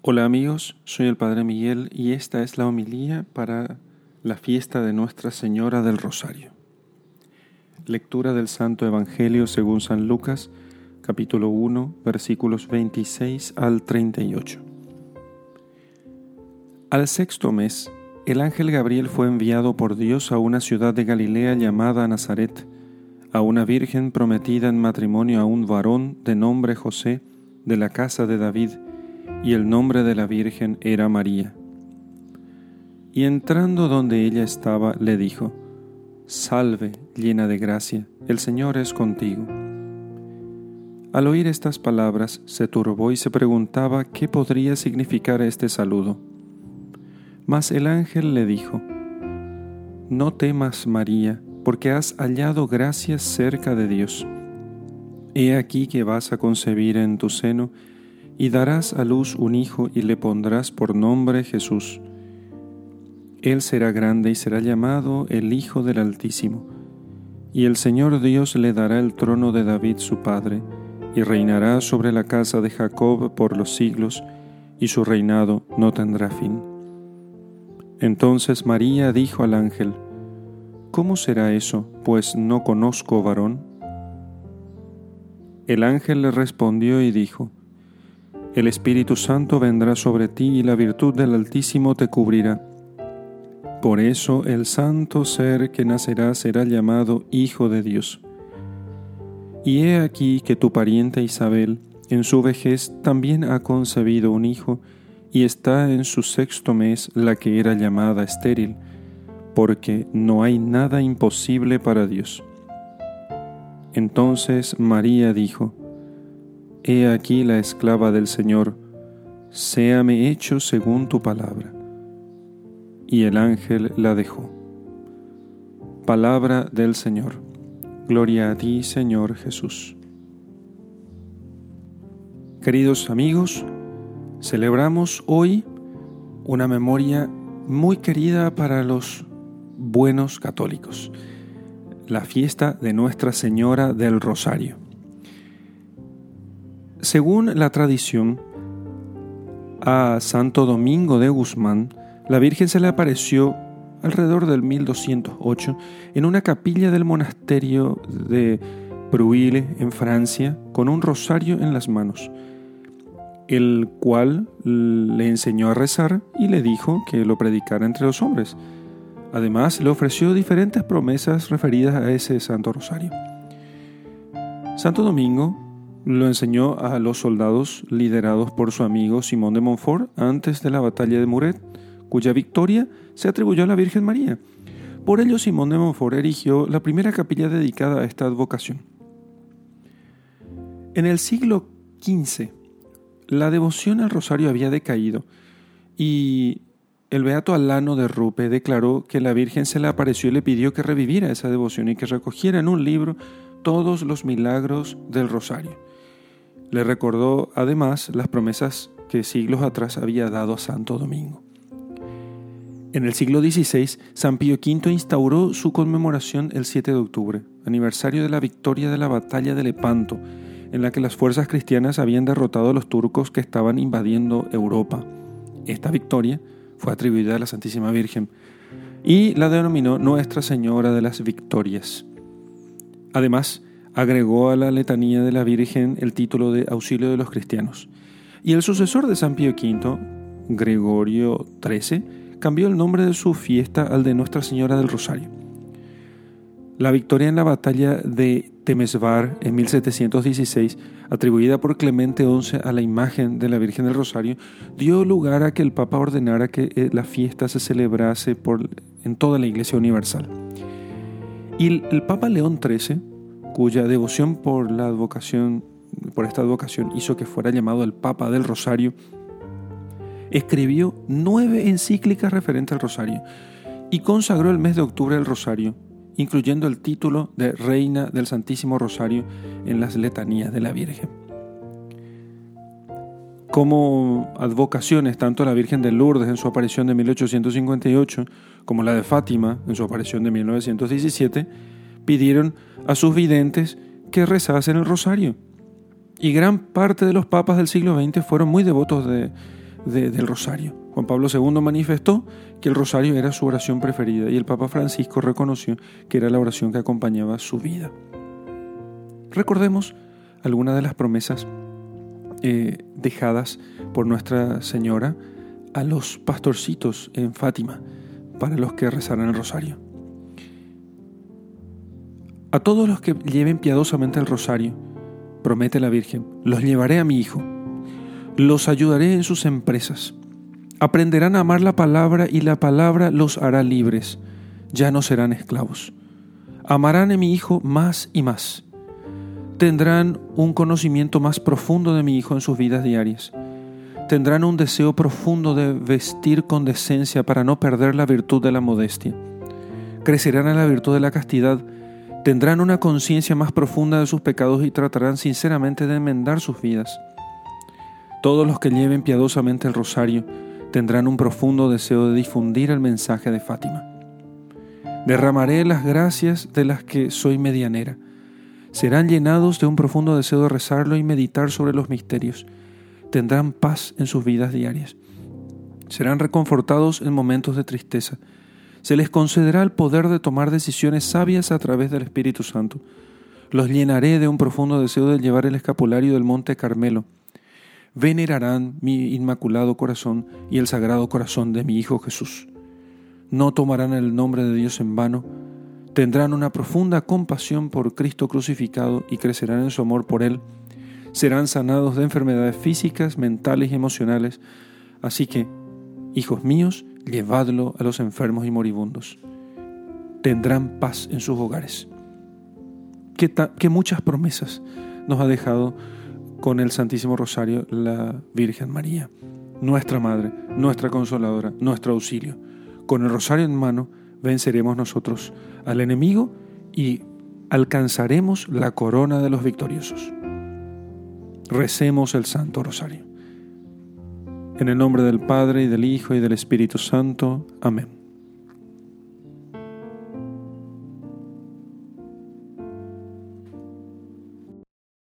Hola amigos, soy el Padre Miguel y esta es la homilía para la fiesta de Nuestra Señora del Rosario. Lectura del Santo Evangelio según San Lucas, capítulo 1, versículos 26 al 38. Al sexto mes, el ángel Gabriel fue enviado por Dios a una ciudad de Galilea llamada Nazaret, a una virgen prometida en matrimonio a un varón de nombre José, de la casa de David, y el nombre de la Virgen era María. Y entrando donde ella estaba, le dijo, Salve, llena de gracia, el Señor es contigo. Al oír estas palabras, se turbó y se preguntaba qué podría significar este saludo. Mas el ángel le dijo, No temas, María, porque has hallado gracia cerca de Dios. He aquí que vas a concebir en tu seno, y darás a luz un hijo y le pondrás por nombre Jesús. Él será grande y será llamado el Hijo del Altísimo. Y el Señor Dios le dará el trono de David su padre, y reinará sobre la casa de Jacob por los siglos, y su reinado no tendrá fin. Entonces María dijo al ángel, ¿Cómo será eso, pues no conozco varón? El ángel le respondió y dijo, el Espíritu Santo vendrá sobre ti y la virtud del Altísimo te cubrirá. Por eso el santo ser que nacerá será llamado Hijo de Dios. Y he aquí que tu pariente Isabel, en su vejez, también ha concebido un hijo, y está en su sexto mes la que era llamada estéril, porque no hay nada imposible para Dios. Entonces María dijo, He aquí la esclava del Señor, séame hecho según tu palabra. Y el ángel la dejó. Palabra del Señor. Gloria a ti, Señor Jesús. Queridos amigos, celebramos hoy una memoria muy querida para los buenos católicos, la fiesta de Nuestra Señora del Rosario. Según la tradición, a Santo Domingo de Guzmán, la Virgen se le apareció alrededor del 1208 en una capilla del monasterio de Bruille en Francia con un rosario en las manos, el cual le enseñó a rezar y le dijo que lo predicara entre los hombres. Además, le ofreció diferentes promesas referidas a ese santo rosario. Santo Domingo lo enseñó a los soldados liderados por su amigo Simón de Montfort antes de la batalla de Muret, cuya victoria se atribuyó a la Virgen María. Por ello Simón de Montfort erigió la primera capilla dedicada a esta advocación. En el siglo XV, la devoción al rosario había decaído y el beato Alano de Rupe declaró que la Virgen se le apareció y le pidió que reviviera esa devoción y que recogiera en un libro todos los milagros del rosario. Le recordó además las promesas que siglos atrás había dado a Santo Domingo. En el siglo XVI, San Pío V instauró su conmemoración el 7 de octubre, aniversario de la victoria de la batalla de Lepanto, en la que las fuerzas cristianas habían derrotado a los turcos que estaban invadiendo Europa. Esta victoria fue atribuida a la Santísima Virgen y la denominó Nuestra Señora de las Victorias. Además, agregó a la letanía de la Virgen el título de Auxilio de los Cristianos. Y el sucesor de San Pío V, Gregorio XIII, cambió el nombre de su fiesta al de Nuestra Señora del Rosario. La victoria en la batalla de Temesvar en 1716, atribuida por Clemente XI a la imagen de la Virgen del Rosario, dio lugar a que el Papa ordenara que eh, la fiesta se celebrase en toda la Iglesia Universal. Y el, Papa León XIII cuya devoción por esta advocación hizo que fuera llamado el Papa del Rosario, escribió nueve encíclicas referentes al Rosario y consagró el mes de octubre el Rosario, incluyendo el título de Reina del Santísimo Rosario en las letanías de la Virgen. Como advocaciones, tanto la Virgen de Lourdes en su aparición de 1858 como la de Fátima en su aparición de 1917, pidieron a sus videntes que rezasen el rosario. Y gran parte de los papas del siglo XX fueron muy devotos de, del rosario. Juan Pablo II manifestó que el rosario era su oración preferida y el Papa Francisco reconoció que era la oración que acompañaba su vida. Recordemos algunas de las promesas eh, dejadas por Nuestra Señora a los pastorcitos en Fátima para los que rezaran el rosario. A todos los que lleven piadosamente el rosario, promete la Virgen, los llevaré a mi Hijo, los ayudaré en sus empresas, aprenderán a amar la palabra y la palabra los hará libres, ya no serán esclavos. Amarán a mi Hijo más y más. Tendrán un conocimiento más profundo de mi Hijo en sus vidas diarias. Tendrán un deseo profundo de vestir con decencia para no perder la virtud de la modestia. Crecerán en la virtud de la castidad tendrán una conciencia más profunda de sus pecados y tratarán sinceramente de enmendar sus vidas. Todos los que lleven piadosamente el rosario tendrán un profundo deseo de difundir el mensaje de Fátima. Derramaré las gracias de las que soy medianera. Serán llenados de un profundo deseo de rezarlo y meditar sobre los misterios. Tendrán paz en sus vidas diarias. Serán reconfortados en momentos de tristeza se les concederá el poder de tomar decisiones sabias a través del Espíritu Santo. Los llenaré de un profundo deseo de llevar el escapulario del Monte Carmelo. Venerarán mi inmaculado corazón y el sagrado corazón de mi Hijo Jesús. No tomarán el nombre de Dios en vano, tendrán una profunda compasión por Cristo crucificado y crecerán en su amor por Él. Serán sanados de enfermedades físicas, mentales y emocionales. Así que, hijos míos, llevadlo a los enfermos y moribundos. Tendrán paz en sus hogares. Qué, muchas promesas nos ha dejado con el Santísimo Rosario la Virgen María, nuestra Madre, nuestra Consoladora, nuestro auxilio. Con el Rosario en mano venceremos nosotros al enemigo y alcanzaremos la corona de los victoriosos. Recemos el Santo Rosario. En el nombre del Padre y del Hijo y del Espíritu Santo. Amén.